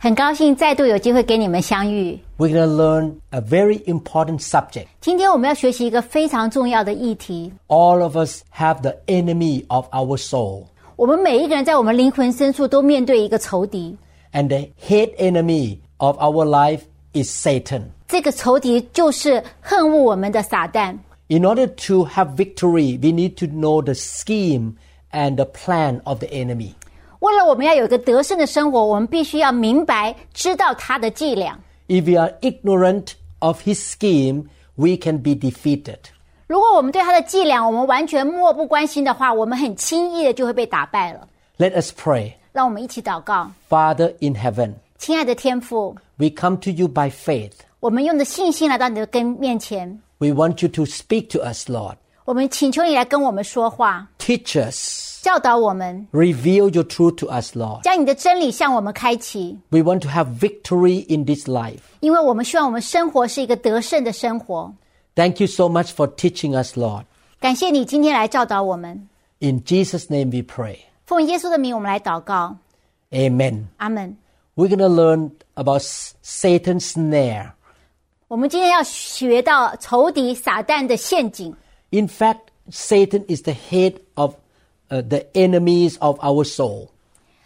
很高兴再度有机会跟你们相遇。 We're going to learn a very important subject. 今天我们要学习一个非常重要的议题。 All of us have the enemy of our soul, 我们每一个人在我们灵魂深处都面对一个仇敌， and the head enemy of our life is Satan. 这个仇敌就是恨恶我们的撒旦。 In order to have victory, we need to know the scheme and the plan of the enemy. 为了我们要有一个得胜的生活，我们必须要明白知道他的伎俩。 If we are ignorant of his scheme, we can be defeated. 如果我们对他的伎俩我们完全漠不关心的话，我们很轻易的就会被打败了。 Let us pray. 让我们一起祷告， Father in heaven, 亲爱的天父， we come to you by faith. 我们用的信心来到你的跟面前， We want you to speak to us, Lord. 我们请求你来跟我们说话， Teach us. 教导我们， Reveal your truth to us, Lord. 将你的真理向我们开启， We want to have victory in this life. 因为我们希望我们生活是一个得胜的生活。 Thank you so much for teaching us, Lord. 感谢你今天来教导我们， In Jesus' name we pray. 奉耶稣的名，我们来祷告， Amen. 阿门。 We're going to learn about S- Satan's snare. 我们今天要学到仇敌撒旦的陷阱。 In fact, Satan is the head of uh, the enemies of our soul.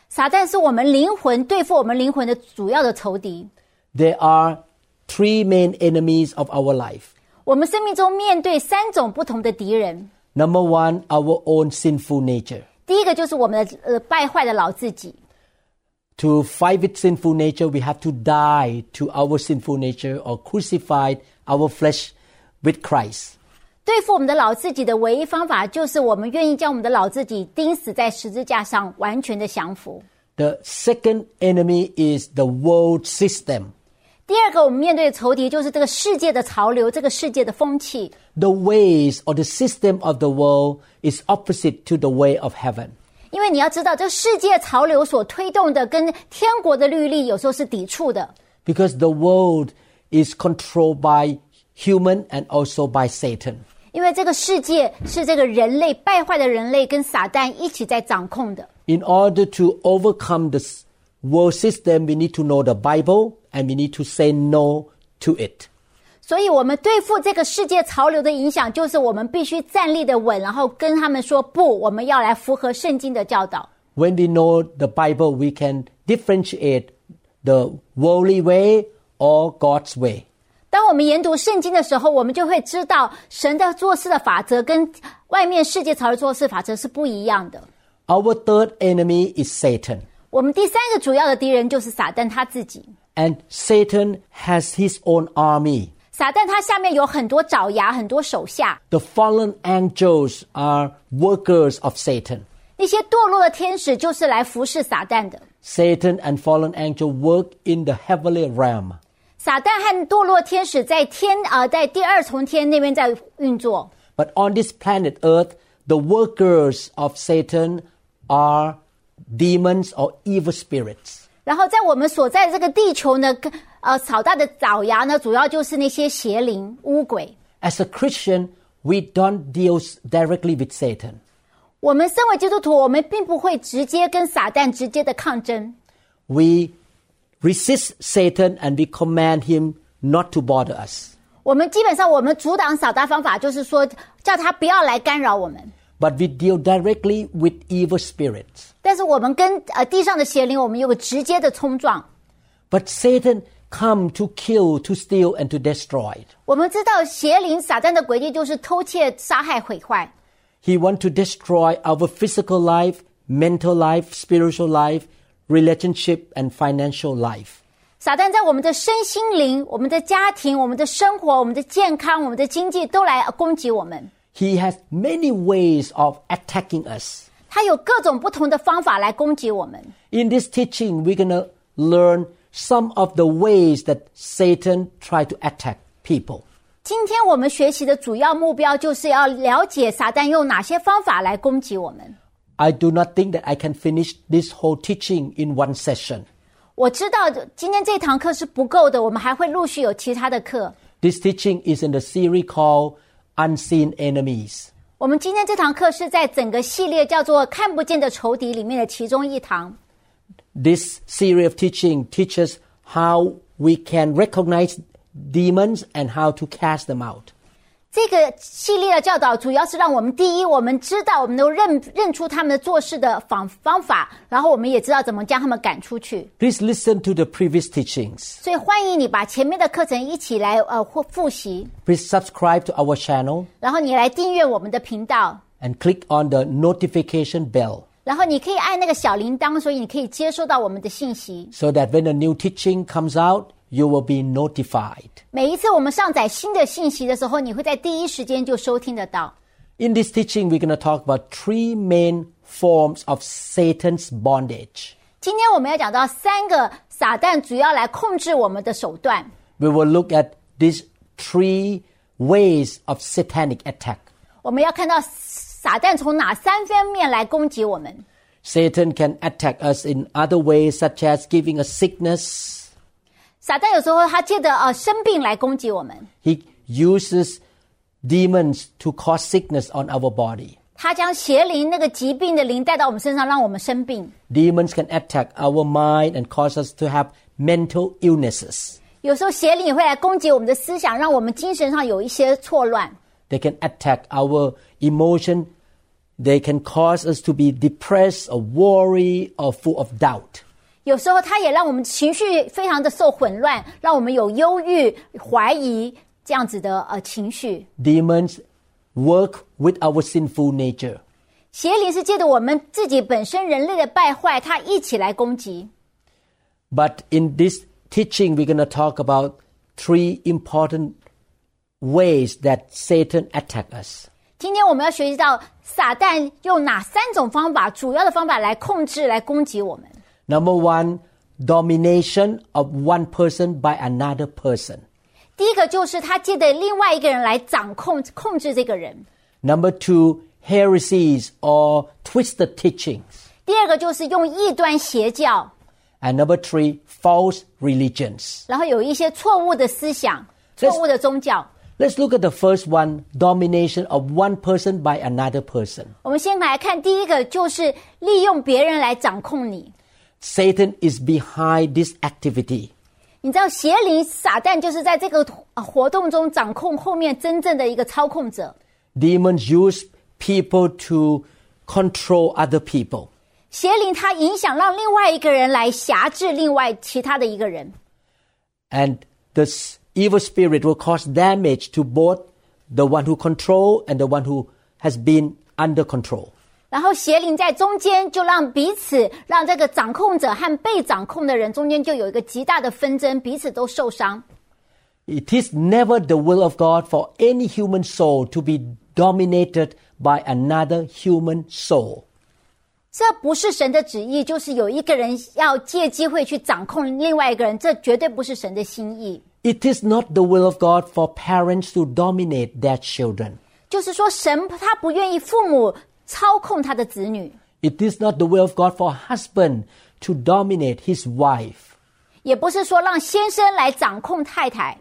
撒旦是我们灵魂对付我们灵魂的主要的仇敌。 There are three main enemies of our life. 我们生命中面对三种不同的敌人。 Number one, our own sinful nature. 第一个就是我们的呃败坏的老自己。 To fight with sinful nature, we have to die to our sinful nature or crucify our flesh with Christ. 对付我们的老自己的唯一方法，就是我们愿意将我们的老自己钉死在十字架上，完全的降服。 The second enemy is the world system. 第二个，我们面对的仇敌就是这个世界的潮流，这个世界的风气。 The ways or the system of the world is opposite to the way of heaven. 因为你要知道，这世界潮流所推动的，跟天国的律例有时候是抵触的。 Because the world is controlled by human and also by Satan. 因为这个世界是这个人类败坏的人类跟撒旦一起在掌控的。 In order to overcome this world system, we need to know the Bible and we need to say no to it. 所以，我们对付这个世界潮流的影响，就是我们必须站立的稳，然后跟他们说不，我们要来符合圣经的教导。 When we know the Bible, we can differentiate the worldly way or God's way. 当我们研读圣经的时候，我们就会知道神的做事的法则跟外面世界潮流做事法则是不一样的。 Our third enemy is Satan. 我们第三个主要的敌人就是撒旦他自己。 And Satan has his own army. 撒旦他下面有很多爪牙，很多手下， The fallen angels are workers of Satan. 那些堕落的天使就是来服侍撒旦的。 Satan and fallen angel work in the heavenly realm. 撒旦和堕落天使在天呃，在第二重天那边在运作。 But on this planet Earth, the workers of Satan are demons or evil spirits. 然后在我们所在的这个地球呢，跟呃草大的爪牙呢，主要就是那些邪灵、巫鬼。 As a Christian, we don't deal directly with Satan. 我们身为基督徒，我们并不会直接跟撒旦直接的抗争， We resist Satan and we command him not to bother us. 我们基本上我们阻挡撒旦方法就是说，叫他不要来干扰我们。 But we deal directly with evil spirits. 但是我们跟呃地上的邪灵，我们有个直接的冲撞。 But Satan come to kill, to steal, and to destroy. 我们知道邪灵撒旦的诡计就是偷窃、杀害、毁坏。 He want to destroy our physical life, mental life, spiritual life, relationship, and financial life. 撒旦在我们的身心灵、我们的家庭、我们的生活、我们的健康、我们的经济都来攻击我们。 He has many ways of attacking us. 他有各种不同的方法来攻击我们。 In this teaching, we're going to learn some of the ways that Satan tried to attack people. 今天我们学习的主要目标就是要了解撒旦用哪些方法来攻击我们。 I do not think that I can finish this whole teaching in one session. 我知道今天这堂课是不够的，我们还会陆续有其他的课。 This teaching is in the series called Unseen Enemies. 我们今天这堂课是在整个系列叫做“看不见的仇敌”里面的其中一堂。 This series of teaching teaches how we can recognize demons and how to cast them out. 这个系列的教导主要是让我们第一，我们知道我们都认认出他们的做事的方方法，然后我们也知道怎么将他们赶出去。 Please listen to the previous teachings. 所以欢迎你把前面的课程一起来呃复复习， Please subscribe to our channel 然后你来订阅我们的频道， and click on the notification bell 然后你可以按那个小铃铛，所以你可以接收到我们的信息。 so that when a new teaching comes out, you will be notified. 每一次我们上载新的信息的时候，你会在第一时间就收听得到。 In this teaching, we're going to talk about three main forms of Satan's bondage. 今天我们要讲到三个撒旦主要来控制我们的手段。 We will look at these three ways of satanic attack. 我们要看到撒旦从哪三方面来攻击我们。 Satan can attack us in other ways, such as giving us sickness. 撒旦有时候他借着呃生病来攻击我们， He uses demons to cause sickness on our body. 他将邪灵那个疾病的灵带到我们身上，让我们生病。 Demons can attack our mind and cause us to have mental illnesses. 有时候邪灵也会来攻击我们的思想，让我们精神上有一些错乱。 They can attack our emotion. They can cause us to be depressed or worry or full of doubt. 有时候他也让我们情绪非常的受混乱，让我们有忧郁、怀疑这样子的呃情绪。 Demons work with our sinful nature. 邪灵是借着我们自己本身人类的败坏，他一起来攻击。 But in this teaching, we're going to talk about three important ways that Satan attack us. 今天我们要学习到撒旦用哪三种方法，主要的方法来控制、来攻击我们。 Number one, domination of one person by another person. 第一个就是他借着另外一个人来掌控、控制这个人； Number two, heresies or twisted teachings. 第二个就是用异端邪教， And number three, false religions. 然后有一些错误的思想、这错误的宗教。 Let's look at the first one domination of one person by another person. 我们先来看第一个，就是利用别人来掌控你。 Satan is behind this activity. 你知道邪灵撒旦就是在这个呃活动中掌控后面真正的一个操控者。 Demons use people to control other people. 邪灵它影响让另外一个人来辖制另外其他的一个人， And this evil spirit will cause damage to both the one who control and the one who has been under control. 然后邪灵在中间就让彼此让这个掌控者和被掌控的人中间就有一个极大的纷争，彼此都受伤。It is never the will of God for any human soul to be dominated by another human soul. 这不是神的旨意，就是有一个人要借机会去掌控另外一个人，这绝对不是神的心意。It is not the will of God for parents to dominate their children. 就是说，神他不愿意父母操控他的子女， It is not the will of God for a husband to dominate his wife 也不是说让先生来掌控太太，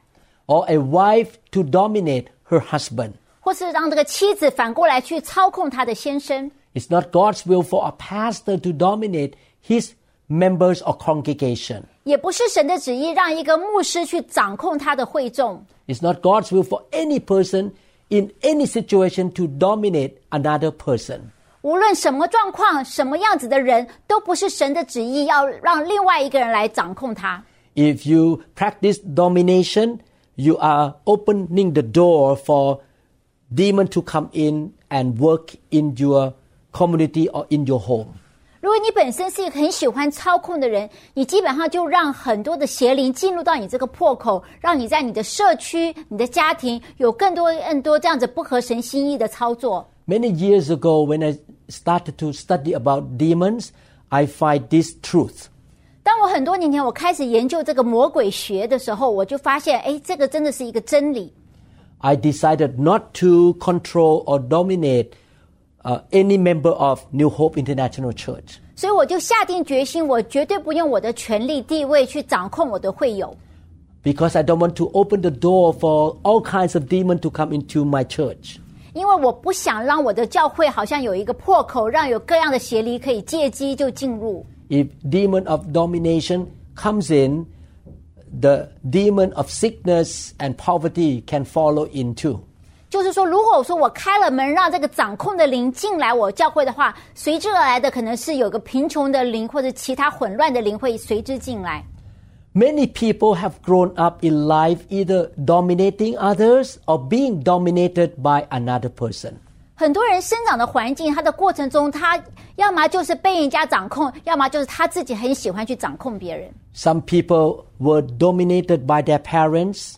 or a wife to dominate her husband. 或是让这个妻子反过来去操控他的先生。 It's not God's will for a pastor to dominate his members or congregation. 也不是神的旨意让一个牧师去掌控他的会众， It's not God's will for any person in any situation to dominate another person. 无论什么状况、什么样子的人，都不是神的旨意要让另外一个人来掌控他。 If you practice domination, you are opening the door for demon to come in and work in your community or in your home. 如果你本身是一个很喜欢操控的人，你基本上就让很多的邪灵进入到你这个破口，让你在你的社区、你的家庭有更多更多这样子不合神心意的操作。Many years ago, when I started to study about demons, I find this truth. 当我很多年前我开始研究这个魔鬼学的时候，我就发现，哎，这个真的是一个真理。I decided not to control or dominate uh, any member of New Hope International Church. 所以我就下定决心，我绝对不用我的权力地位去掌控我的会友， because I don't want to open the door for all kinds of demons to come into my church. 因为我不想让我的教会好像有一个破口，让有各样的邪灵可以借机就进入。 If demon of domination comes in, the demon of sickness and poverty can follow in too. 就是说，如果说我开了门，让这个掌控的灵进来我教会的话，随之而来的可能是有个贫穷的灵或者其他混乱的灵会随之进来。 Many people have grown up in life either dominating others or being dominated by another person. 很多人生长的环境，他的过程中，他要么就是被人家掌控，要么就是他自己很喜欢去掌控别人。 Some people were dominated by their parents,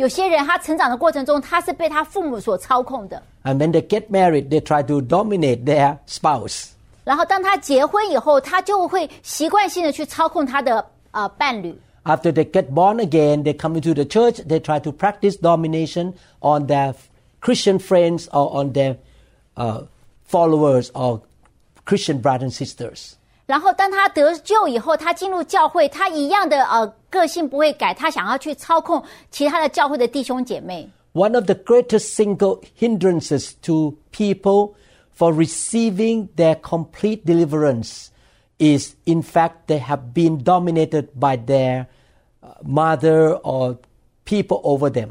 有些人他成长的过程中，他是被他父母所操控的。 and when they get married, they try to dominate their spouse. 然后当他结婚以后，他就会习惯性的去操控他的呃伴侣。 After they get born again, they come into the church, they try to practice domination on their Christian friends or on their uh, followers or Christian brothers and sisters. 然后当他得救以后，他进入教会，他一样的呃个性不会改，他想要去操控其他的教会的弟兄姐妹。 One of the greatest single hindrances to people for receiving their complete deliverance is, in fact, they have been dominated by their uh, mother or people over them.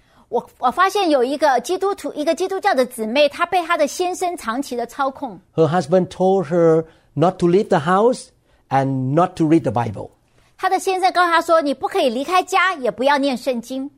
我我发现有一个基督徒，一个基督教的姊妹，她被她的先生长期的操控。 Her husband told her not to leave the house and not to read the Bible. 她的先生告诉她说：“你不可以离开家，也不要念圣经。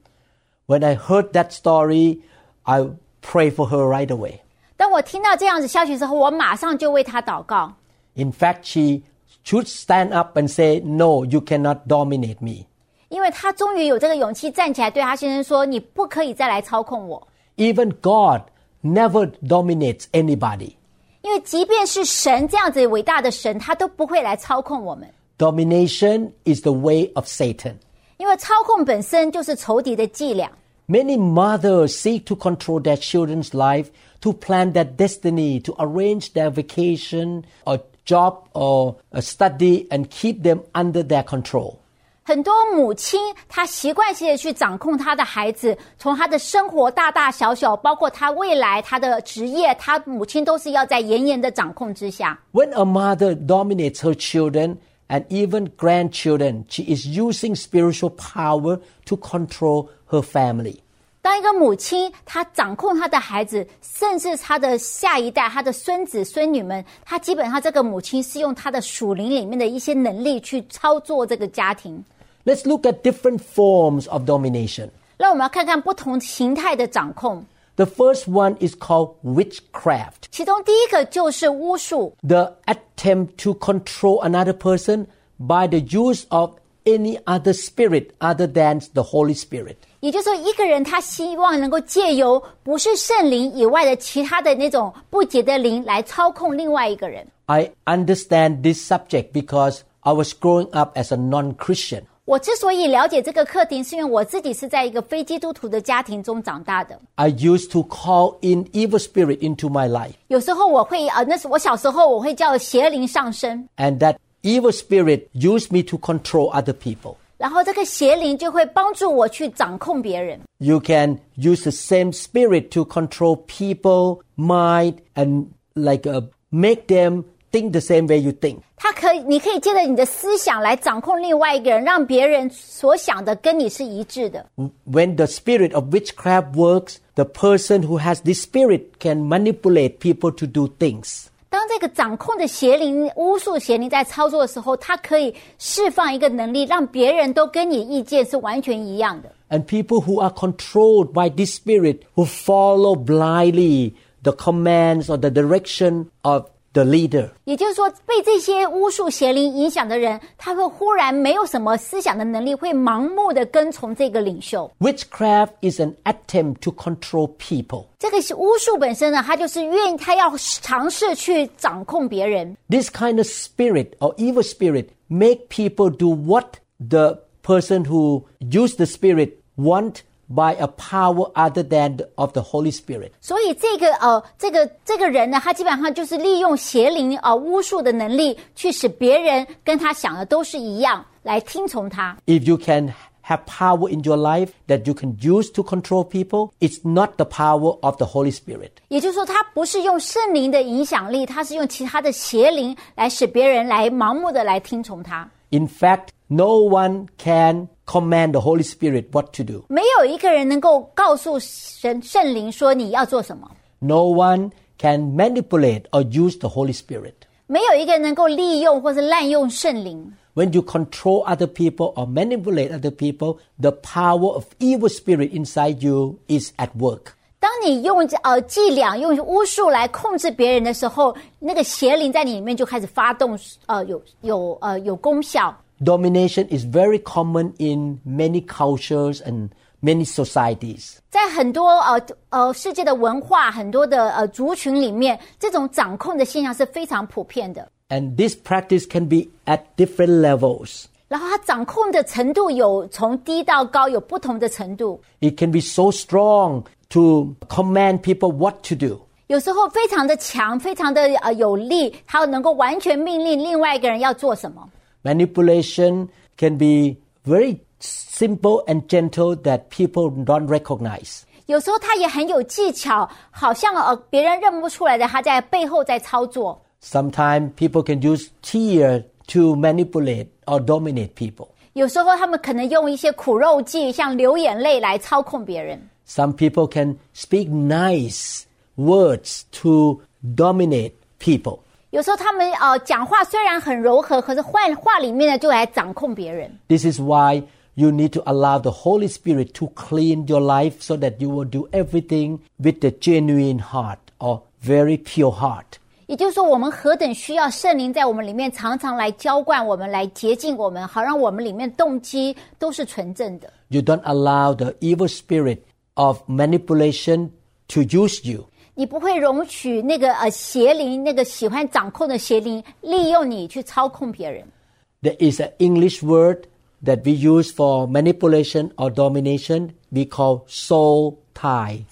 When I heard that story, I prayed for her right away. ”当我听到这样子消息之后，我马上就为她祷告。 In fact, she should stand up and say, No, you cannot dominate me. 因为她终于有这个勇气站起来，对她先生说：“你不可以再来操控我。 Even God never dominates anybody. ”因为即便是神这样子伟大的神，他都不会来操控我们。 Domination is the way of Satan. 因为操控本身就是仇敌的伎俩。 Many mothers seek to control their children's life, to plan their destiny, to arrange their vacation or job or a study and keep them under their control. 很多母亲，她习惯性的去掌控她的孩子，从她的生活大大小小，包括她未来、她的职业，她母亲都是要在严严的掌控之下。When a mother dominates her children and even grandchildren, she is using spiritual power to control her family. 当一个母亲，她掌控她的孩子，甚至她的下一代、她的孙子孙女们，她基本上这个母亲是用她的属灵里面的一些能力去操作这个家庭。Let's look at different forms of domination. 让我们来看看不同形态的掌控。The first one is called witchcraft. 其中第一个就是巫术，the attempt to control another person by the use of any other spirit other than the Holy Spirit. 也就是说，一个人他希望能够借由不是圣灵以外的其他的那种不洁的灵来操控另外一个人。 I understand this subject because I was growing up as a non Christian. 我之所以了解这个课题，是因为我自己是在一个非基督徒的家庭中长大的。 I used to call in evil spirit into my life, 有时候我会呃，那是我小时候我会叫邪灵上身， and that evil spirit used me to control other people. 然后这个邪灵就会帮助我去掌控别人。 You can use the same spirit to control people, mind, and like uh, make them think the same way you think. 他可以，你可以借着你的思想来掌控另外一个人，让别人所想的跟你是一致的。 when the spirit of witchcraft works, the person who has this spirit can manipulate people to do things. 当这个掌控的邪灵、巫术邪灵在操作的时候，它可以释放一个能力，让别人都跟你意见是完全一样的。 And people who are controlled by this spirit, who follow blindly the commands or the direction of the leader. 也就是说，被这些巫术邪灵影响的人，他会忽然没有什么思想的能力，会盲目的跟从这个领袖。 Witchcraft is an attempt to control people. 这个是巫术本身呢，他就是愿意，他要尝试去掌控别人。 This kind of spirit or evil spirit make people do what the person who used the spirit want by a power other than the- of the Holy Spirit. 所以这个呃，这个这个人呢，他基本上就是利用邪灵啊、呃、巫术的能力，去使别人跟他想的都是一样，来听从他。 If you can have power in your life that you can use to control people, it's not the power of the Holy Spirit. 也就是说，他不是用圣灵的影响力，他是用其他的邪灵来使别人来盲目的来听从他。 In fact, no one can command the Holy Spirit what to do. 没有一个人能够告诉神圣灵说你要做什么， No one can manipulate or use the Holy Spirit. 没有一个人能够利用或是滥用圣灵。 When you control other people or manipulate other people, the power of evil spirit inside you is at work. 当你用呃伎俩、用巫术来控制别人的时候，那个邪灵在你里面就开始发动，呃，有有呃有功效。 Domination is very common in many cultures and many societies. 在很多呃呃世界的文化、很多的呃族群里面，这种掌控的现象是非常普遍的。 And this practice can be at different levels. 然后它掌控的程度有从低到高，有不同的程度。 It can be so strong to command people what to do. 有时候非常的强，非常的呃有力，它能够完全命令另外一个人要做什么。 Manipulation can be very simple and gentle that people don't recognize. 有时候他也很有技巧，好像呃别人认不出来的，他在背后在操作。 Sometimes people can use tear to manipulate or dominate people. 有时候他们可能用一些苦肉计，像流眼泪来操控别人。 Some people can speak nice words to dominate people. 有时候他们呃讲话虽然很柔和，可是话话里面呢就来掌控别人。 This is why you need to allow the Holy Spirit to clean your life so that you will do everything with the genuine heart or very pure heart. 也就是说，我们何等需要圣灵在我们里面常常来浇灌我们，来洁净我们，好让我们里面动机都是纯正的。 You don't allow the evil spirit of manipulation to use you. 你不会容许那个呃邪灵，那个喜欢掌控的邪灵利用你去操控别人。 There is an English word that we use for manipulation or domination. We call soul tie.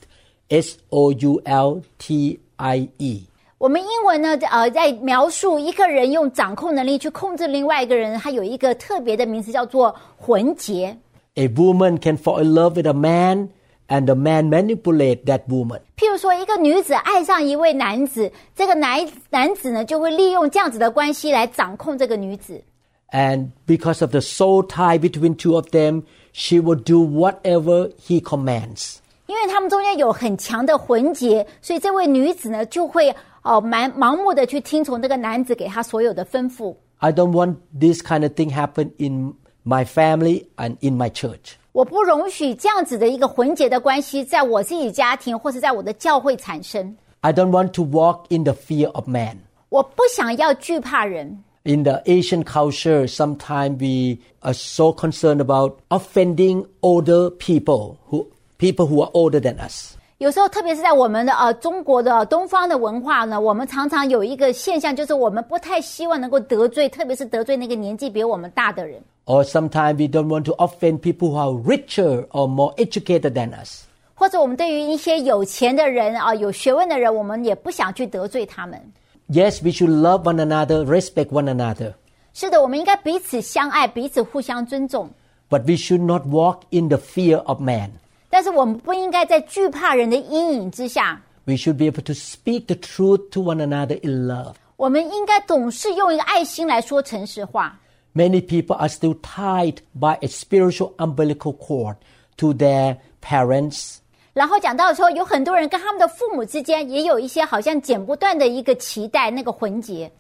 S O U L T I E. 我们英文呢，呃，在描述一个人用掌控能力去控制另外一个人，它有一个特别的名词叫做魂结。 A woman can fall in love with a man and the man manipulate that woman. 譬如说，一个女子爱上一位男子，这个男男子呢就会利用这样子的关系来掌控这个女子。 And because of the soul tie between two of them, she will do whatever he commands. 因为他们中间有很强的魂结，所以这位女子呢就会哦蛮盲目的去听从这个男子给她所有的吩咐。 I don't want this kind of thing happen in my family and in my church. 我不容许这样子的一个混结的关系在我自己家庭或是在我的教会产生。I don't want to walk in the fear of man. 我不想要惧怕人。In the Asian culture, sometimes we are so concerned about offending older people who people who are older than us. 有时候，特别是在我们的呃中国的东方的文化呢，我们常常有一个现象，就是我们不太希望能够得罪，特别是得罪那个年纪比我们大的人。Or sometimes we don't want to offend people who are richer or more educated than us. 或者我们对于一些有钱的人啊、有学问的人，我们也不想去得罪他们。 Yes, we should love one another, respect one another. 是的，我们应该彼此相爱，彼此互相尊重。 But we should not walk in the fear of man. 但是我们不应该在惧怕人的阴影之下， We should be able to speak the truth to one another in love. 我们应该总是用一个爱心来说诚实话。 Many people are still tied by a spiritual umbilical cord to their parents, 然后讲到说，有很多人跟他们的父母之间也有一些好像剪不断的一个脐带，那个魂结。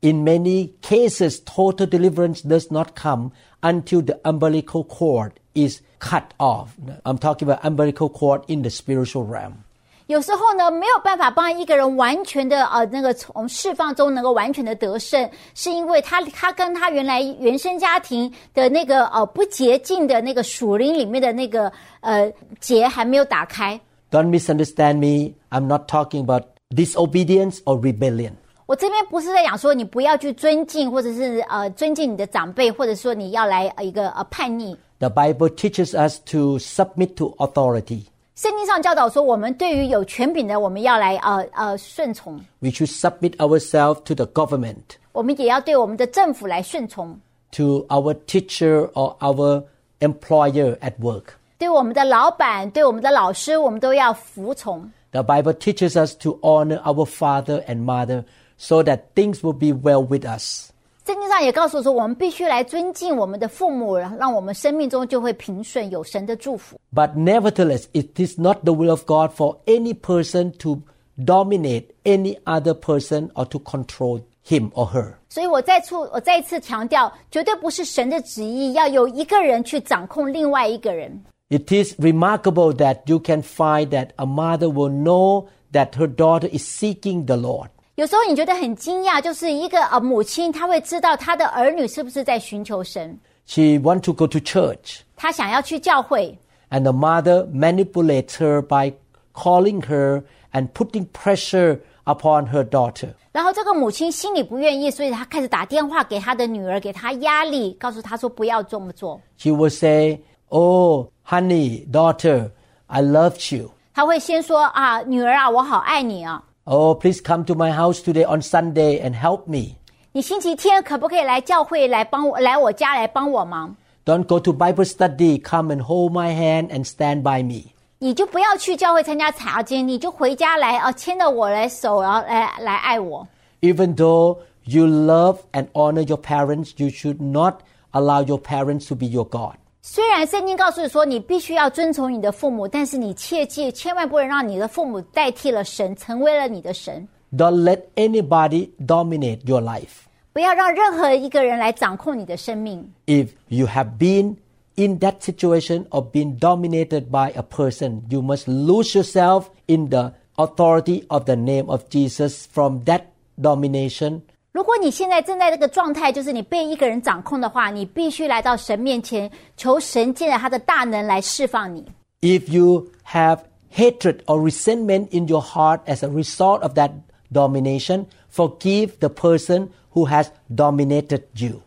In many cases, total deliverance does not come until the umbilical cord is cut off. I'm talking about umbilical cord in the spiritual realm. 有时候呢，没有办法帮一个人完全的呃那个从释放中能够完全的得胜，是因为他他跟他原来原生家庭的那个呃不洁净的那个属灵里面的那个呃结还没有打开。 Don't misunderstand me. I'm not talking about disobedience or rebellion. 我这边不是在讲说你不要去尊敬，或者是呃尊敬你的长辈，或者说你要来呃一个呃叛逆。 The Bible teaches us to submit to authority. 圣经上教导说，我们对于有权柄的，我们要来呃呃顺从，We should submit ourselves to the government, 我们也要对我们的政府来顺从，to our teacher or our employer at work. 对我们的老板、对我们的老师，我们都要服从。The Bible teaches us to honor our father and mother so that things will be well with us. 圣经上也告诉说，我们必须来尊敬我们的父母，让我们生命中就会平顺，有神的祝福。 But nevertheless, it is not the will of God for any person to dominate any other person or to control him or her. 所以我再次我再一次强调，绝对不是神的旨意，要有一个人去掌控另外一个人。 It is remarkable that you can find that a mother will know that her daughter is seeking the Lord. 有时候你觉得很惊讶，就是一个呃母亲，她会知道她的儿女是不是在寻求神， She wants to go to church, 她想要去教会， and the mother manipulates her by calling her and putting pressure upon her daughter. 然后这个母亲心里不愿意，所以她开始打电话给她的女儿，给她压力，告诉她说不要这么做。 She will say, Oh, honey, daughter, I loved you. 她会先说啊，女儿啊，我好爱你啊， Oh, please come to my house today on Sunday and help me. 你星期天可不可以来教会来帮我，来我家来帮我忙？ Don't go to Bible study. Come and hold my hand and stand by me. 你就不要去教会参加查经，你就回家来啊，牵着我来手，然后来来爱我。 Even though you love and honor your parents, you should not allow your parents to be your God. 虽然圣经告诉你说你必须要遵从你的父母，但是你切记千万不能让你的父母代替了神，成为了你的神。 Don't let anybody dominate your life. 不要让任何一个人来掌控你的生命。 If you have been in that situation of being dominated by a person, you must lose yourself in the authority of the name of Jesus from that domination 如果你现在正在这个状态，就是你被一个人掌控的话，你必须来到神面前，求神借着他的大能来释放你。 If you have hatred or resentment in your heart as a result of that domination, forgive the person who has dominated you.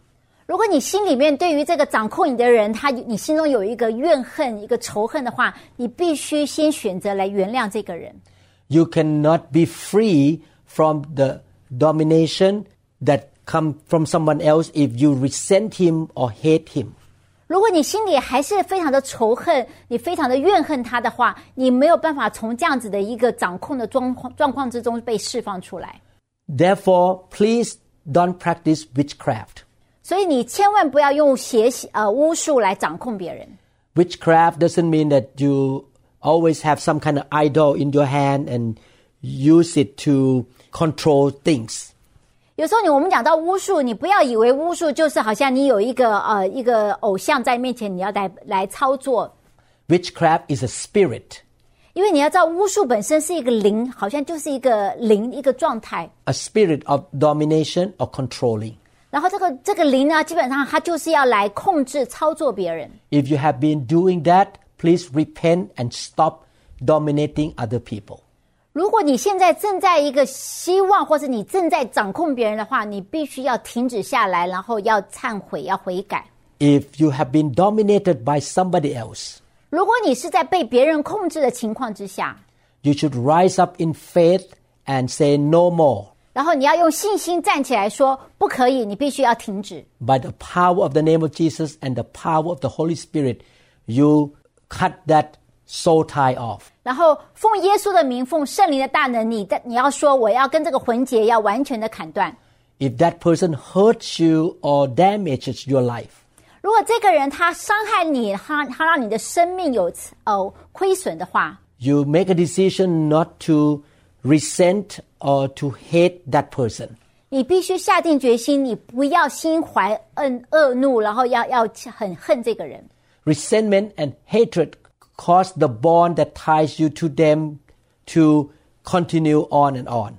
如果你心里面对于这个掌控你的人，他你心中有一个怨恨、一个仇恨的话，你必须先选择来原谅这个人。 You cannot be free from the domination that come from someone else if you resent him or hate him. 如果你心里还是非常的仇恨，你非常的怨恨他的话，你没有办法从这样子的一个掌控的状况状况之中被释放出来。 Therefore, please don't practice witchcraft. 所以你千万不要用邪呃巫术来掌控别人。 Witchcraft doesn't mean that you always have some kind of idol in your hand and use it to control things. 有时候你我们讲到巫术，你不要以为巫术就是好像你有一个呃一个偶像在面前，你要来来操作。 Witchcraft is a spirit, 因为你要知道，巫术本身是一个灵，好像就是一个灵一个状态。 a spirit of domination or controlling. 然后这个这个灵呢，基本上它就是要来控制、操作别人。 If you have been doing that, please repent and stop dominating other people. 如果你现在正在一个希望，或是你正在掌控别人的话，你必须要停止下来，然后要忏悔，要悔改。 If you have been dominated by somebody else, 如果你是在被别人控制的情况之下， you should rise up in faith and say no more. 然后你要用信心站起来说不可以，你必须要停止。 By the power of the name of Jesus and the power of the Holy Spirit, you cut that soul tie off. 然后奉耶稣的名，奉圣灵的大能，你的你要说我要跟这个魂结要完全的砍断。 If that person hurts you or damages your life, 如果这个人他伤害你，他他让你的生命有呃亏损的话， you make a decision not to resent or to hate that person. 你必须下定决心，你不要心怀恶恶怒，然后要要很恨这个人。 Resentment and hatred cause the bond that ties you to them to continue on and on.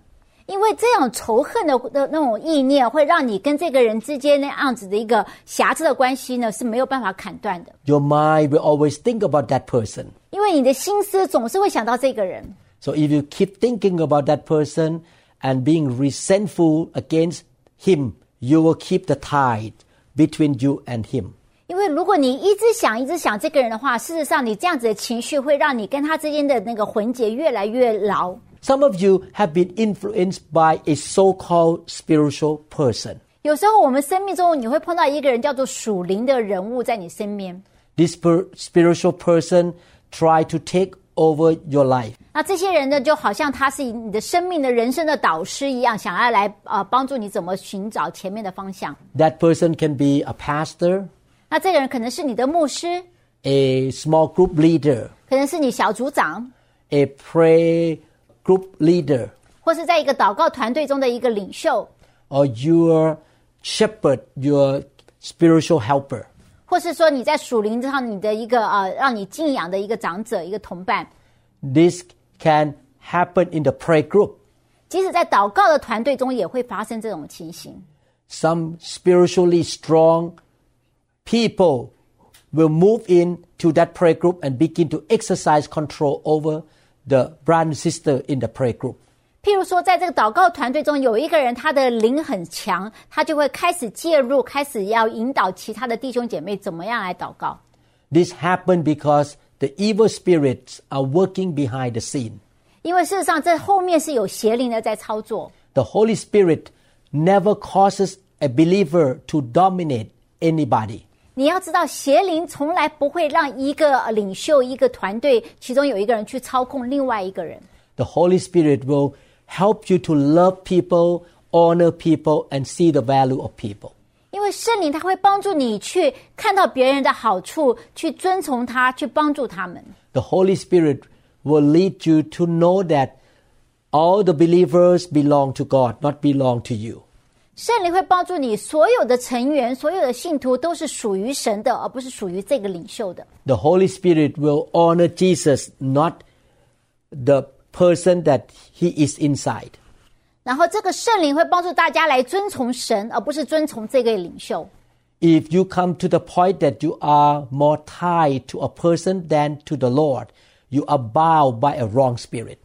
因为这样仇恨的的那种意念，会让你跟这个人之间那样子的一个狭制的关系呢是没有办法砍断的。 Your mind will always think about that person. 因为你的心思总是会想到这个人， So if you keep thinking about that person and being resentful against him, you will keep the tide between you and him. 因为如果你一直想一直想这个人的话，事实上你这样子的情绪会让你跟他之间的那个魂结越来越牢。 Some of you have been influenced by a so-called spiritual person. 有时候我们生命中你会碰到一个人叫做属灵的人物在你身边， This per- spiritual person try to take over your life. 那这些人呢就好像他是你的生命的人生的导师一样，想要来呃帮助你怎么寻找前面的方向。 That person can be a pastor, 那这个人可能是你的牧师， a small group leader, 可能是你小组长， a pray group leader, 或是在一个祷告团队中的一个领袖， or your shepherd, your spiritual helper. 或是说你在属灵上你的一个呃让你敬仰的一个长者、一个同伴。 This can happen in the prayer group. 即使在祷告的团队中，也会发生这种情形。 Some spiritually strong people will move in to that prayer group and begin to exercise control over the brother and sister in the prayer group. 譬如说，在这个祷告团队中，有一个人他的灵很强，他就会开始介入，开始要引导其他的弟兄姐妹怎么样来祷告。 This happened because the evil spirits are working behind the scene. 因为事实上，这后面是有邪灵的在操作。 The Holy Spirit never causes a believer to dominate anybody. 你要知道，邪灵从来不会让一个呃领袖、一个团队其中有一个人去操控另外一个人。 The Holy Spirit will help you to love people, honor people, and see the value of people. 因为圣灵他会帮助你去看到别人的好处，去遵从他，去帮助他们。 The Holy Spirit will lead you to know that all the believers belong to God, not belong to you. 圣灵会帮助你，所有的成员、所有的信徒都是属于神的，而不是属于这个领袖的。 The Holy Spirit will honor Jesus, not the person that he is inside. 然后，这个圣灵会帮助大家来遵从神，而不是遵从这个领袖。 If you come to the point that you are more tied to a person than to the Lord, you are bound by a wrong spirit.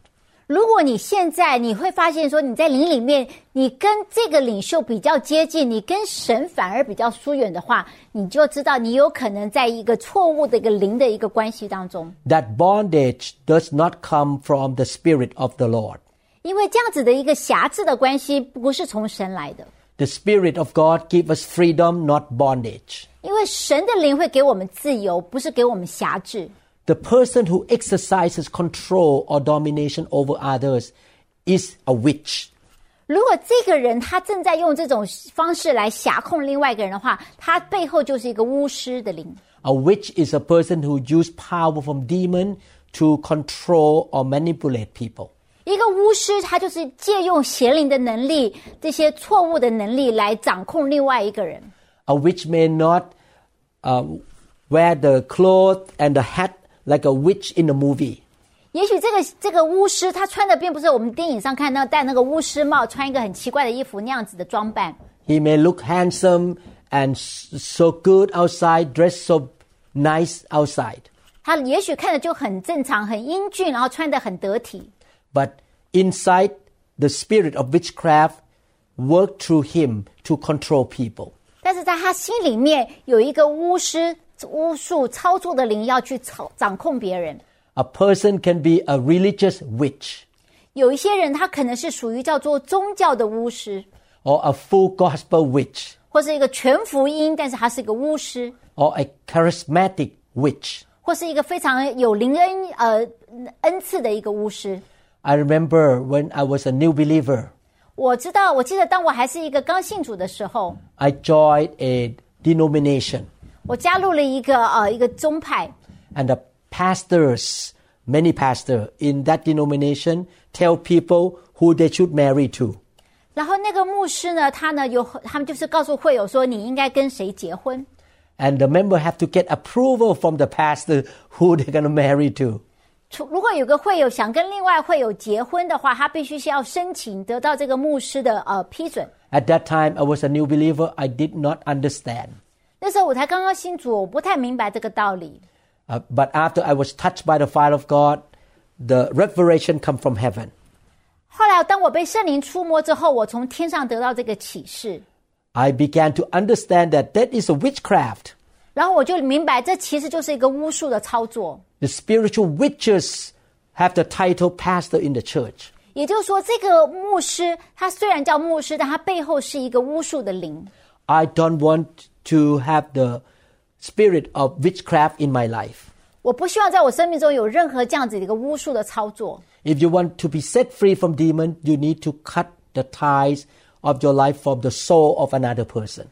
如果你现在你会发现说你在灵里面，你跟这个领袖比较接近，你跟神反而比较疏远的话，你就知道你有可能在一个错误的一个灵的一个关系当中。 That bondage does not come from the Spirit of the Lord. 因为这样子的一个辖制的关系不是从神来的， The Spirit of God gives us freedom, not bondage. 因为神的灵会给我们自由，不是给我们辖制。 The person who exercises control or domination over others is a witch. 如果这个人他正在用这种方式来辖控另外一个人的话，他背后就是一个巫师的灵。 A witch is a person who uses power from demon to control or manipulate people. 一个巫师，他就是借用邪灵的能力，这些错误的能力来掌控另外一个人。 A witch may not uh, wear the cloth and the hat like a witch in the movie. 也许这个这个巫师他穿的并不是我们电影上看到戴那个巫师帽，穿一个很奇怪的衣服那样子的装扮。 He may look handsome and s- so good outside, dress so nice outside. 他也许看着就很正常、很英俊，然后穿的很得体。 But inside, the spirit of witchcraft work through him to control people. 但是在他心里面有一个巫师、 巫术操作的灵要去操掌控别人。 A person can be a religious witch 有一些人他可能是属于叫做宗教的巫师， or a full gospel witch 或是一个全福音，但是他是一个巫师， or a charismatic witch. 或是一个非常有灵恩呃恩赐的一个巫师。 I remember when I was a new believer, 我知道，我记得当我还是一个刚信主的时候， I joined a denomination 我加入了一个呃一个宗派， and the pastors many pastors in that denomination tell people who they should marry to. 然后那个牧师呢，他呢有他们就是告诉会友说，你应该跟谁结婚。 And the member have to get approval from the pastor who they're going to marry to. 除如果有个会友想跟另外会友结婚的话，他必须是要申请得到这个牧师的呃批准。 At that time, I was a new believer. I did not understand. 那时候我才刚刚信主，我不太明白这个道理。 Uh, but after I was touched by the fire of God, the revelation come from heaven. 后来当我被圣灵触摸之后，我从天上得到这个启示， I began to understand that that is a witchcraft. 然后我就明白，这其实就是一个巫术的操作。 The spiritual witches have the title pastor in the church. 也就是说，这个牧师他虽然叫牧师，但他背后是一个巫术的灵。 I don't want to have the spirit of witchcraft in my life. 我不希望在我生命中有任何这样子的一个巫术的操作。 If you want to be set free from demon, you need to cut the ties of your life from the soul of another person.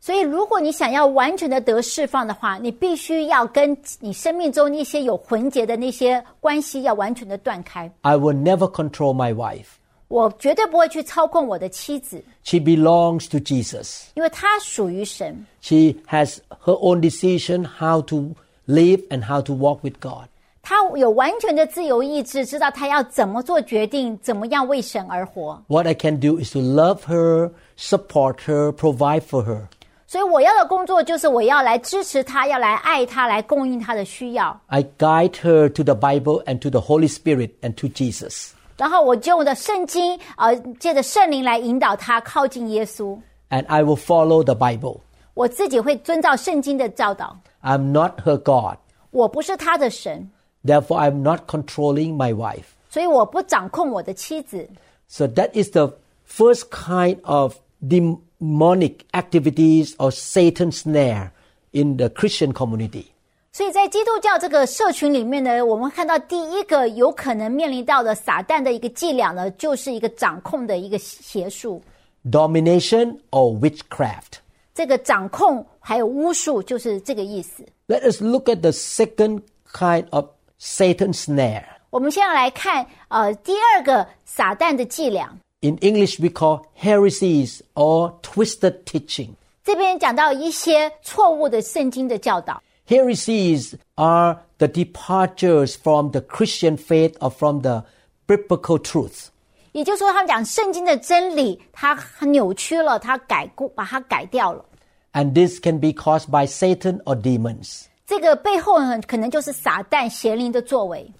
所以，如果你想要完全的得释放的话，你必须要跟你生命中那些有魂结的那些关系要完全的断开。 I will never control my wife. 我绝对不会去操控我的妻子， She belongs to Jesus. 因为她属于神， She has her own decision how to live and how to walk with God. 她有完全的自由意志，知道她要怎么做决定，怎么样为神而活。 What I can do is to love her, support her, provide for her. 所以，我要的工作就是我要来支持她，要来爱她，来供应她的需要。 I guide her to the Bible and to the Holy Spirit and to Jesus. 然后，我就用的圣经，呃，借着圣灵来引导她靠近耶稣。 And I will follow the Bible. 我自己会遵照圣经的教导。 I'm not her God. 我不是她的神， Therefore, I'm not controlling my wife. 所以我不掌控我的妻子。 So that is the first kind of demonic activities or Satan's snare in the Christian community. 所以在基督教这个社群里面呢，我们看到第一个有可能面临到的撒旦的一个伎俩呢，就是一个掌控的一个邪术。Domination or witchcraft. 这个掌控还有巫术，就是这个意思。Let us look at the second kind of Satan's snare. 我们现在来看，呃，第二个撒旦的伎俩。In English, we call heresies or twisted teaching. 这边讲到一些错误的圣经的教导。Heresies are the departures from the Christian faith or from the biblical truth. 也就是说，他们讲圣经的真理，它扭曲了，它改过，把它改掉了。 And this can be caused by Satan or demons. 这个背后呢，可能就是撒旦邪灵的作为。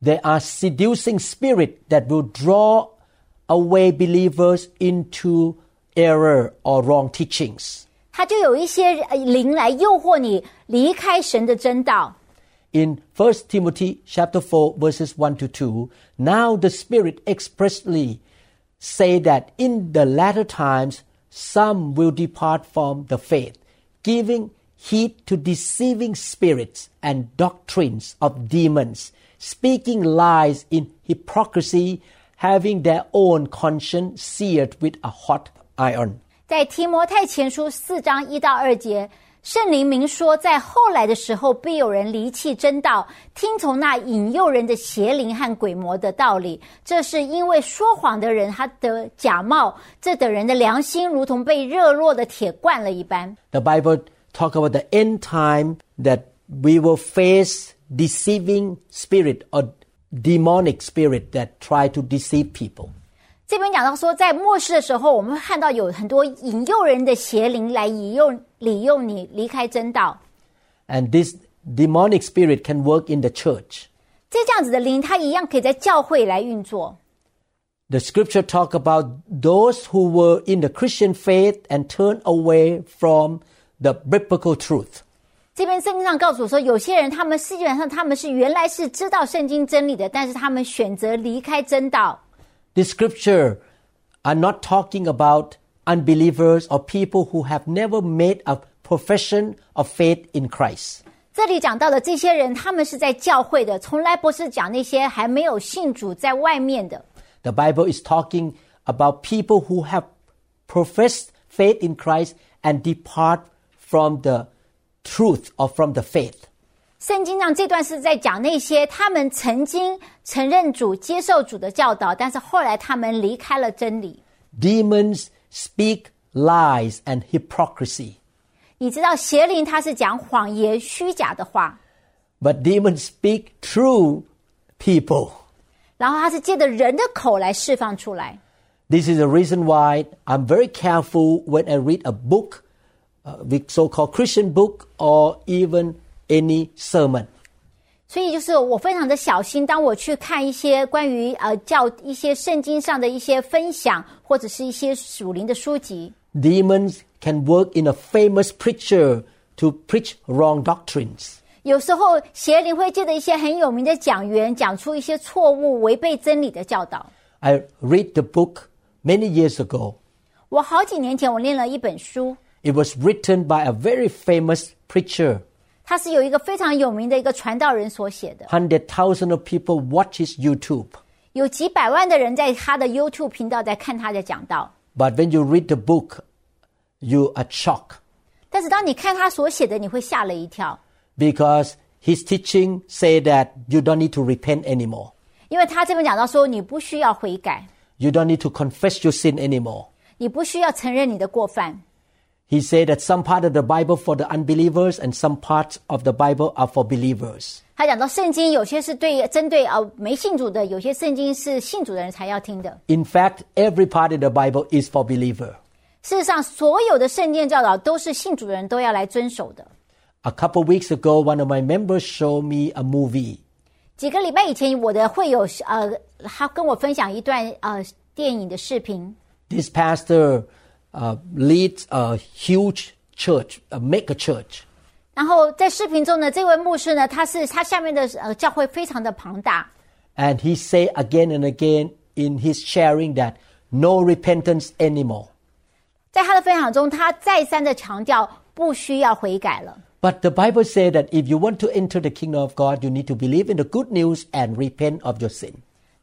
There are seducing spirits that will draw away believers into error or wrong teachings. 它就有一些呃灵来诱惑你离开神的真道。 In 1 Timothy chapter 4 verses 1 to 2, now the Spirit expressly say that in the latter times some will depart from the faith, giving heed to deceiving spirits and doctrines of demons, speaking lies in hypocrisy, having their own conscience seared with a hot iron. 在提摩太前书四章一到二节，圣灵明说，在后来的时候，必有人离弃真道，听从那引诱人的邪灵和鬼魔的道理。这是因为说谎的人他的假冒，这等人的良心如同被热络的铁灌了一般。The Bible talk about the end time that we will face deceiving spirit or demonic spirit that try to deceive people. 这边讲到说，在末世的时候，我们会看到有很多引诱人的邪灵来引诱、利用你离开真道。And this demonic spirit can work in the church. 这这样子的灵，它一样可以在教会来运作。The scripture talk about those who were in the Christian faith and turned away from the biblical truth. 这边圣经上告诉我说，有些人他们基本上他们是原来是知道圣经真理的，但是他们选择离开真道。This scripture are not talking about unbelievers or people who have never made a profession of faith in Christ. 这里讲到的这些人，他们是在教会的，从来不是讲那些还没有信主在外面的。 The Bible is talking about people who have professed faith in Christ and depart from the truth or from the faith. 圣经上这段是在讲那些他们曾经承认主、接受主的教导，但是后来他们离开了真理。 Demons speak lies and hypocrisy, 你知道邪灵它是讲谎言、虚假的话， but demons speak true people. 然后它是借着人的口来释放出来。 This is the reason why I'm very careful when I read a book, uh, the so-called Christian book, or even any sermon. 所以就是我非常的小心，当我去看一些关于呃教一些圣经上的一些分享，或者是一些属灵的书籍， Demons can work in a famous preacher to preach wrong doctrines. 有时候邪灵会借着一些很有名的讲员，讲出一些错误、违背真理的教导。 I read the book many years ago. 我好几年前我念了一本书， It was written by a very famous preacher. 它是有一个非常有名的一个传道人所写的， Hundred thousand of people watch his YouTube. 有几百万的人在他的 YouTube 频道在看他的讲道。 But when you read the book, you are shocked 但是当你看他所写的，你会吓了一跳， because his teaching say that you don't need to repent anymore. 因为他这边讲到说，你不需要悔改， You don't need to confess your sin anymore. 你不需要承认你的过犯。 He said that some part of the Bible for the unbelievers and some parts of the Bible are for believers. 他讲到圣经有些是对针对呃没信主的，有些圣经是信主的人才要听的。 In fact, every part of the Bible is for believer. 事实上，所有的圣经教导都是信主的人都要来遵守的。 A couple weeks ago, one of my members showed me a movie. 几个礼拜以前，我的会友呃，他跟我分享一段呃电影的视频。 This pastor uh, leads a huge church, a mega church. 然后在视频中呢，这位牧师呢，他是他下面的呃教会非常的庞大， And he say again and again in his sharing that no repentance anymore. 在他的分享中，他再三的强调不需要悔改了。 But the Bible says that if you want to enter the kingdom of God, you need to believe in the good news and repent of your sin.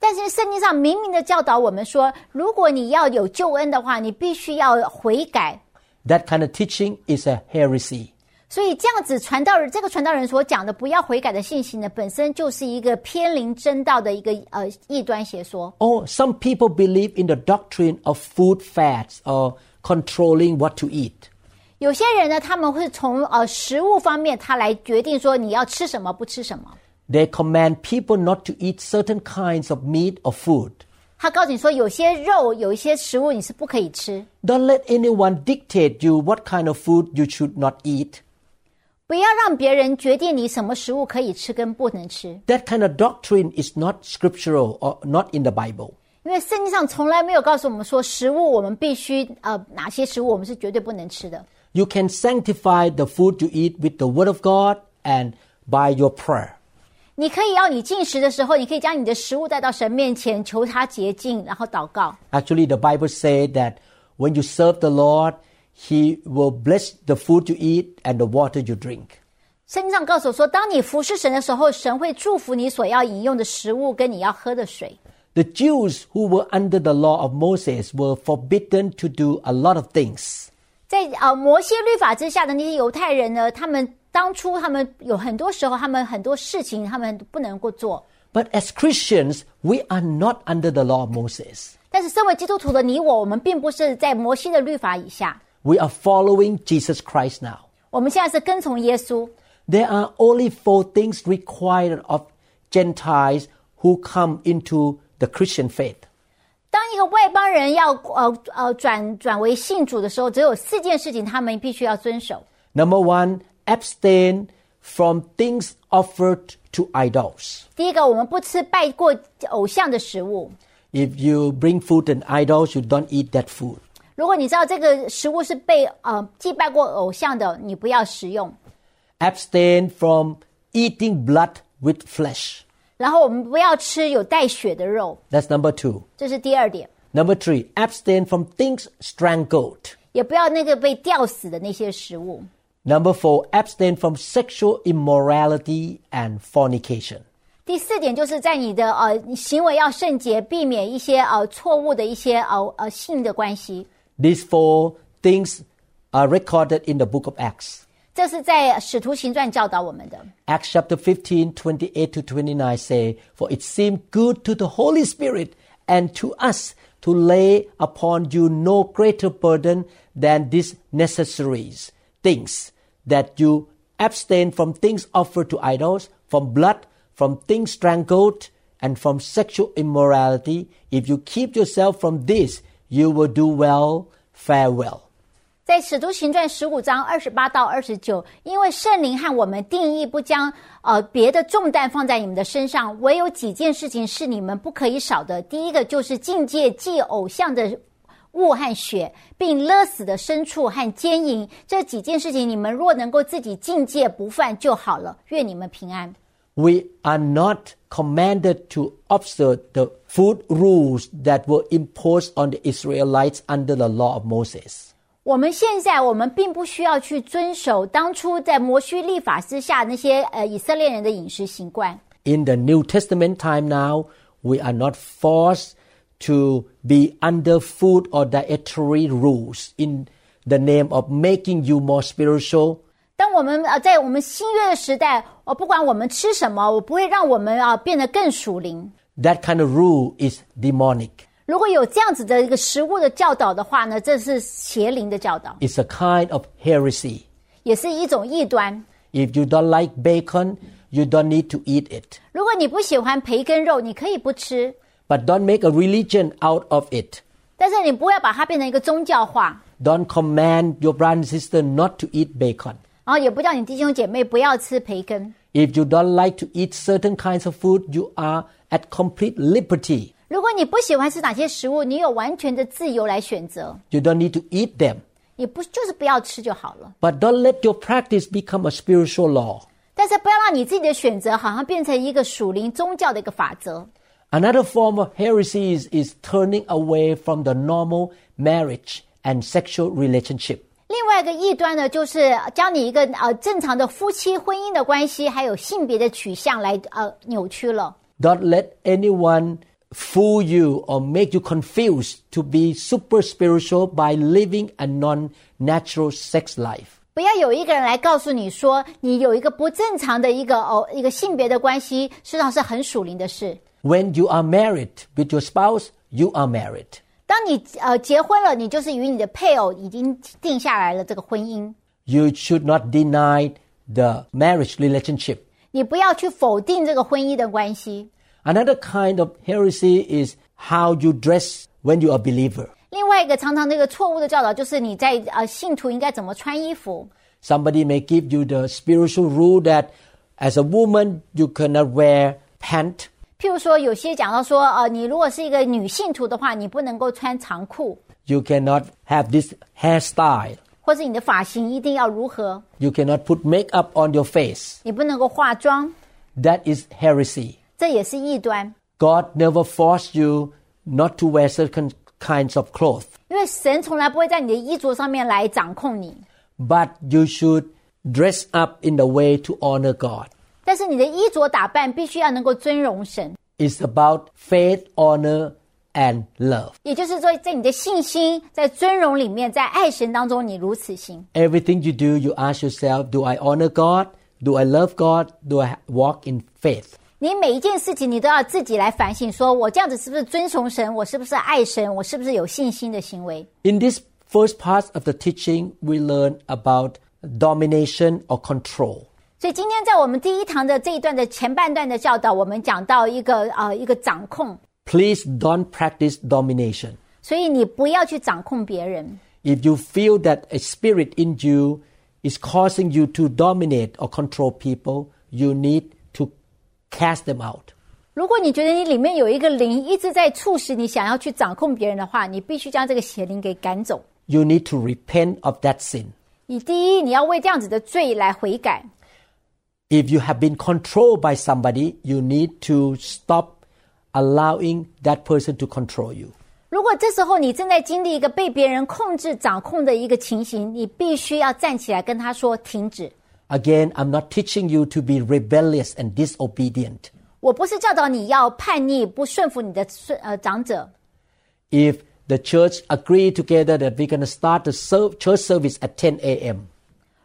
但是圣经上明明的教导我们说，如果你要有救恩的话，你必须要悔改。That kind of teaching is a heresy. 所以这样子传道人这个传道人所讲的不要悔改的信息呢，本身就是一个偏离真道的一个呃异端邪说。Oh, some people believe in the doctrine of food fads or controlling what to eat. 有些人呢，他们会从呃食物方面，他来决定说你要吃什么，不吃什么。They command people not to eat certain kinds of meat or food. 他告诉你说，有些肉，有一些食物你是不可以吃， Don't let anyone dictate you what kind of food you should not eat. 不要让别人决定你什么食物可以吃跟不能吃， That kind of doctrine is not scriptural or not in the Bible. 因为圣经上从来没有告诉我们说食物我们必须呃哪些食物我们是绝对不能吃的。 You can sanctify the food you eat with the Word of God and by your prayer. 你可以要你进食的时候，你可以将你的食物带到神面前，求他洁净，然后祷告。 Actually, the Bible says that when you serve the Lord, He will bless the food you eat and the water you drink. 圣经上告诉我说，当你服侍神的时候，神会祝福你所要饮用的食物跟你要喝的水。 The Jews who were under the law of Moses were forbidden to do a lot of things. 在呃摩西律法之下的那些犹太人呢，他们 当初他们有很多时候，他们很多事情他们不能够做。 But as Christians, we are not under the law of Moses. 但是身为基督徒的你我，我们并不是在摩西的律法以下， We are following Jesus Christ now. 我们现在是跟从耶稣。 There are only four things required of Gentiles who come into the Christian faith. 当一个外邦人要呃呃转转为信主的时候，只有四件事情他们必须要遵守。 Number one, abstain from things offered to idols. 第一个，我们不吃拜过偶像的食物。 If you bring food and idols, you don't eat that food. 如果你知道这个食物是被呃祭拜过偶像的，你不要食用。 Abstain from eating blood with flesh. 然后我们不要吃有带血的肉， That's number two. 这是第二点。 Number three, abstain from things strangled. 也不要那个被吊死的那些食物。 Number four, abstain from sexual immorality and fornication. 第四点就是在你的呃你行为要圣洁，避免一些呃错误的一些呃呃性的关系。 These four things are recorded in the book of Acts. 这是在《使徒行传》教导我们的。 Acts chapter 15, 28 to 29 say, For it seemed good to the Holy Spirit and to us to lay upon you no greater burden than these necessaries things, that you abstain from things offered to idols, from blood, from things strangled, and from sexual immorality. If you keep yourself from this, you will do well, fare well. 在《使徒行传》十五章二十八到二十九，因为圣灵和我们定义不将呃别的重担放在你们的身上，唯有几件事情是你们不可以少的。第一个就是境界祭偶像的 物和血，并勒死的牲畜和奸淫。这几件事情，你们若能够自己境界不犯就好了。愿你们平安。 we are not commanded to observe the food rules that were imposed on the Israelites under the law of Moses. 我们现在我们并不需要去遵守当初在摩西律法之下那些呃以色列人的饮食习惯。 In the New Testament time now, we are not forced to be under food or dietary rules in the name of making you more spiritual. 当我们呃在我们新约的时代，我不管我们吃什么，我不会让我们啊变得更属灵。 That kind of rule is demonic. 如果有这样子的一个食物的教导的话呢，这是邪灵的教导， It's a kind of heresy. 也是一种异端。 If you don't like bacon, you don't need to eat it. 如果你不喜欢培根肉，你可以不吃， But don't make a religion out of it. 但是你不要把它变成一个宗教化， Don't command your brother and sister not to eat bacon. 然后也不叫你弟兄姐妹不要吃培根。 If you don't like to eat certain kinds of food, you are at complete liberty. 如果你不喜欢吃哪些食物，你有完全的自由来选择， You don't need to eat them. 你不就是不要吃就好了。 But don't let your practice become a spiritual law. 但是不要让你自己的选择好像变成一个属灵宗教的一个法则。 Another form of heresy is, is turning away from the normal marriage and sexual relationship. 另外一个异端呢，就是将你一个呃正常的夫妻婚姻的关系，还有性别的取向来呃扭曲了。 Don't let anyone fool you or make you confused to be super spiritual by living a non natural sex life. 不要有一个人来告诉你说，你有一个不正常的一个哦一个性别的关系，实际上是很属灵的事。 When you are married with your spouse, you are married. 当你呃结婚了，你就是与你的配偶已经定下来了这个婚姻， You should not deny the marriage relationship. 你不要去否定这个婚姻的关系。 Another kind of heresy is how you dress when you are a believer. 另外一个常常的一个错误的教导，就是你在呃信徒应该怎么穿衣服。 Somebody may give you the spiritual rule that as a woman you cannot wear pant. 譬如说，有些讲到说，呃，你如果是一个女信徒的话，你不能够穿长裤， You cannot have this hairstyle. 或者你的发型一定要如何， You cannot put makeup on your face. 你不能够化妆， That is heresy. 这也是异端。 God never forced you not to wear certain kinds of clothes. 因为神从来不会在你的衣着上面来掌控你， But you should dress up in the way to honor God. 但是你的衣着打扮必须要能够尊荣神， It's about faith, honor, and love. 也就是说，在你的信心、在尊荣里面、在爱神当中，你如此行。 Everything you do, you ask yourself, do I honor God? Do I love God? Do I walk in faith? 你每一件事情，你都要自己来反省，说我这样子是不是尊崇神？我是不是爱神？我是不是有信心的行为？ In this first part of the teaching, we learn about domination or control. 所以今天在我们第一堂的这一段的前半段的教导，我们讲到一个呃一个掌控，Please don't practice domination. 所以你不要去掌控别人。If you feel that a spirit in you is causing you to dominate or control people, you need to cast them out. 如果你觉得你里面有一个灵一直在促使你想要去掌控别人的话，你必须将这个邪灵给赶走。You need to repent of that sin. 你第一，你要为这样子的罪来悔改；If you have been controlled by somebody, you need to stop allowing that person to control you. 如果这时候你正在经历一个被别人控制、掌控的一个情形，你必须要站起来跟他说停止。 Again, I'm not teaching you to be rebellious and disobedient. 我不是教导你要叛逆、不顺服你的顺呃长者。 If the church agree together that we're going to start the serv- church service at 10 a.m.,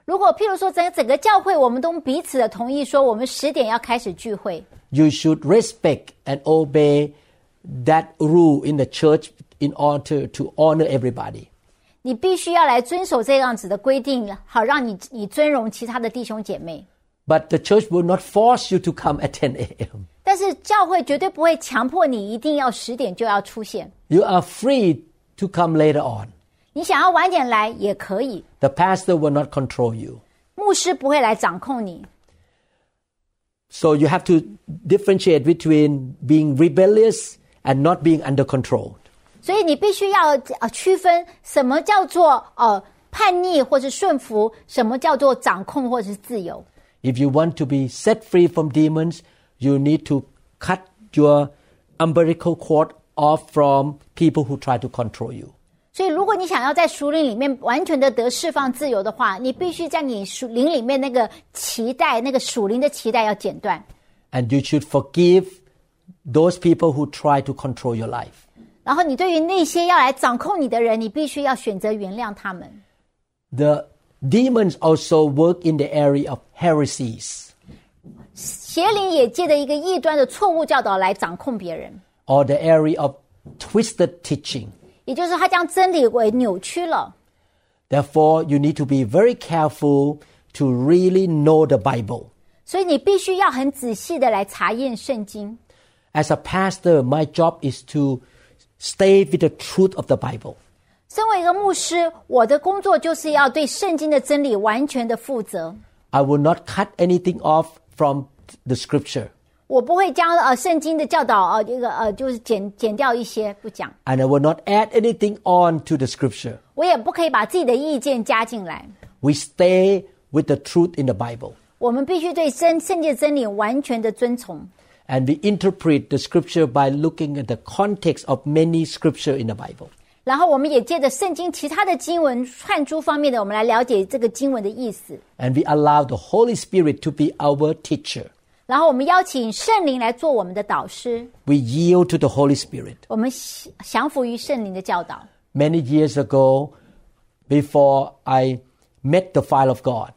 如果譬如说整整个教会我们都彼此的同意说我们十点要开始聚会， you should respect and obey that rule in the church in order to honor everybody. 你必须要来遵守这样子的规定，好让你你尊荣其他的弟兄姐妹。 But the church will not force you to come at 10 a.m. 但是教会绝对不会强迫你一定要十点就要出现， You are free to come later on. 你想要晚点来也可以， The pastor will not control you. 牧师不会来掌控你。 So you have to differentiate between being rebellious and not being under control. 所以你必须要呃区分什么叫做呃叛逆或是顺服，什么叫做掌控或是自由。 If you want to be set free from demons, you need to cut your umbilical cord off from people who try to control you. 所以，如果你想要在属灵里面完全的得释放自由的话，你必须在你属灵里面那个脐带，那个属灵的脐带要剪断。 And you should forgive those people who try to control your life. 然后，你对于那些要来掌控你的人，你必须要选择原谅他们。 The demons also work in the area of heresies 邪灵也借着一个异端的错误教导来掌控别人， or the area of twisted teaching. 也就是说他将真理为扭曲了。 Therefore, you need to be very careful to really know the Bible. 所以，你必须要很仔细的来查验圣经。 As a pastor, my job is to stay with the truth of the Bible. 身为一个牧师，我的工作就是要对圣经的真理完全的负责。 I will not cut anything off from the scripture. 我不会将呃圣经的教导呃这个呃就是剪剪掉一些不讲， And I will not add anything on to the scripture. 我也不可以把自己的意见加进来。 We stay with the truth in the Bible. 我们必须对真圣经的真理完全的遵从， And we interpret the scripture by looking at the context of many scripture in the Bible. 然后我们也借着圣经其他的经文串珠方面的，我们来了解这个经文的意思。 And we allow the Holy Spirit to be our teacher. 然后我们邀请圣灵来做我们的导师， We yield to the Holy Spirit. 我们降服于圣灵的教导。 Many years ago, before I met the fire of God,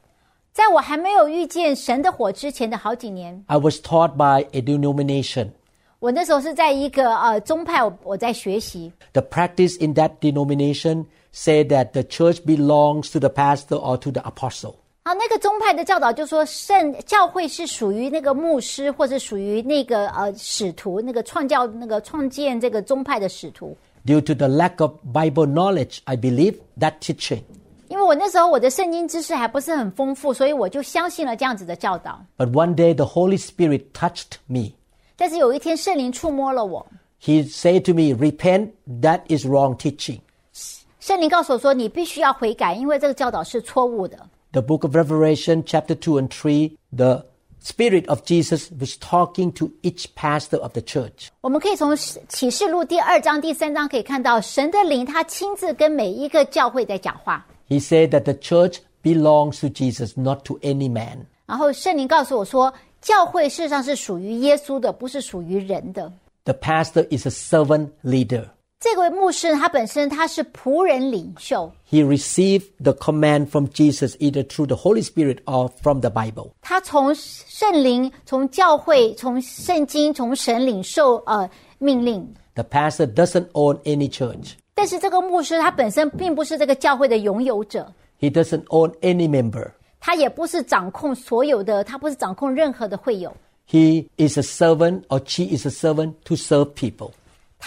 在我还没有遇见神的火之前的好几年， I was taught by a denomination. 我那时候是在一个呃宗派，我我在学习。 The practice in that denomination said that the church belongs to the pastor or to the apostle. 好，那个宗派的教导就说，圣教会是属于那个牧师，或者属于那个呃使徒，那个创教那个创建这个宗派的使徒。 Due to the lack of Bible knowledge, I believe that teaching. 因为我那时候我的圣经知识还不是很丰富，所以我就相信了这样子的教导。 But one day the Holy Spirit touched me. 但是有一天圣灵触摸了我， He said to me, Repent, that is wrong teaching. 圣灵告诉我说：“你必须要悔改，因为这个教导是错误的。 The book of Revelation, chapter 2 and 3, the Spirit of Jesus was talking to each pastor of the church. ”我们可以从启示录第二章、第三章可以看到，神的灵他亲自跟每一个教会在讲话。 He said that the church belongs to Jesus, not to any man. 然后圣灵告诉我说，教会事实上是属于耶稣的，不是属于人的。 The pastor is a servant leader. 这位牧师他本身他是仆人领袖， He received the command from Jesus either through the Holy Spirit or from the Bible. 他从圣灵、从教会、从圣经、从神领受呃命令。 The pastor doesn't own any church. 但是这个牧师他本身并不是这个教会的拥有者， He doesn't own any member. 他也不是掌控所有的，他不是掌控任何的会友。 He is a servant or she is a servant to serve people.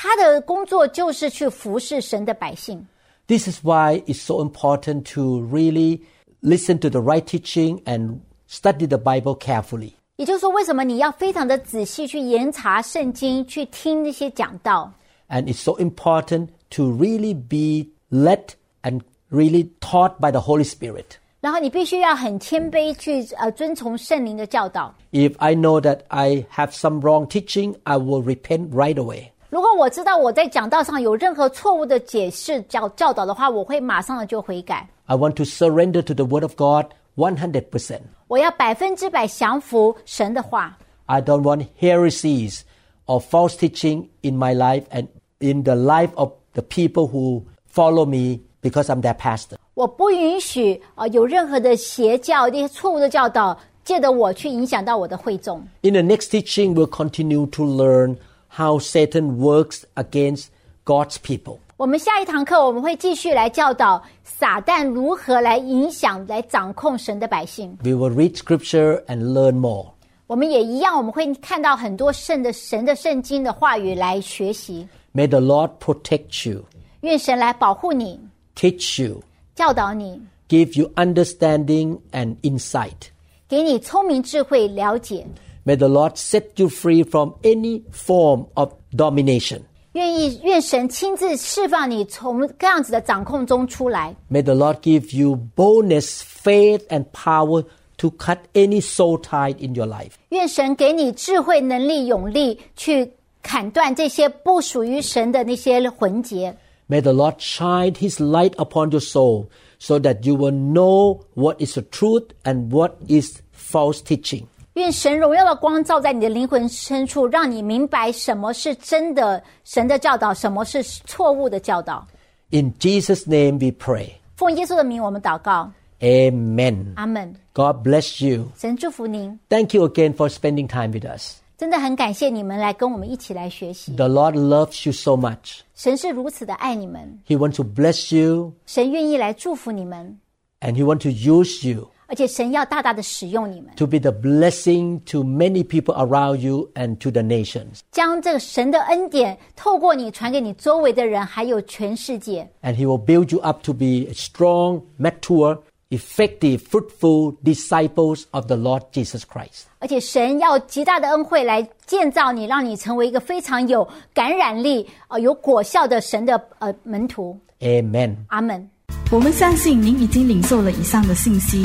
他的工作就是去服侍神的百姓。 This is why it's so important to really listen to the right teaching and study the Bible carefully. 也就是说，为什么你要非常的仔细去研查圣经，去听那些讲道？ And it's so important to really be led and really taught by the Holy Spirit. 然后你必须要很谦卑去呃遵从圣灵的教导。 If I know that I have some wrong teaching, I will repent right away. 如果我知道我在讲道上有任何错误的解释教教导的话，我会马上的就悔改。 I want to surrender to the Word of God 100%. 我要百分之百降服神的话。 I don't want heresies or false teaching in my life and in the life of the people who follow me because I'm their pastor. 我不允许啊、呃有任何的邪教、那些错误的教导，借着我去影响到我的会众。 In the next teaching, we'll continue to learn how Satan works against God's people. 我们下一堂课我们会继续来教导撒旦如何来影响、来掌控神的百姓。 We will read scripture and learn more. 我们也一样，我们会看到很多圣的神的圣经的话语来学习。 May the Lord protect you, 愿神来保护你、 teach you, 教导你， give you understanding and insight. 给你聪明智慧、了解。 May the Lord set you free from any form of domination. 愿意愿神亲自释放你从这样子的掌控中出来。 May the Lord give you boldness, faith, and power to cut any soul tie in your life. 愿神给你智慧、能力、勇力，去砍断这些不属于神的那些魂结。 May the Lord shine His light upon your soul so that you will know what is the truth and what is false teaching. 愿神荣耀的光照在你的灵魂深处，让你明白什么是真的神的教导，什么是错误的教导。 In Jesus' name we pray. 奉耶稣的名，我们祷告， Amen. 阿门。 God bless you. 神祝福您， Thank you again for spending time with us. 真的很感谢你们来跟我们一起来学习。 The Lord loves you so much. 神是如此的爱你们， He wants to bless you 神愿意来祝福你们， and He wants to use you 而且神要大大的使用你们， to be the blessing to many people around you and to the nations. 将这个神的恩典透过你传给你周围的人，还有全世界。 And He will build you up to be strong, mature, effective, fruitful disciples of the Lord Jesus Christ. 而且神要极大的恩惠来建造你，让你成为一个非常有感染力、呃有果效的神的呃门徒。 Amen. 阿门。我们相信您已经领受了以上的信息。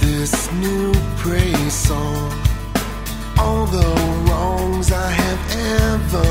this new praise song. All the wrongs I have ever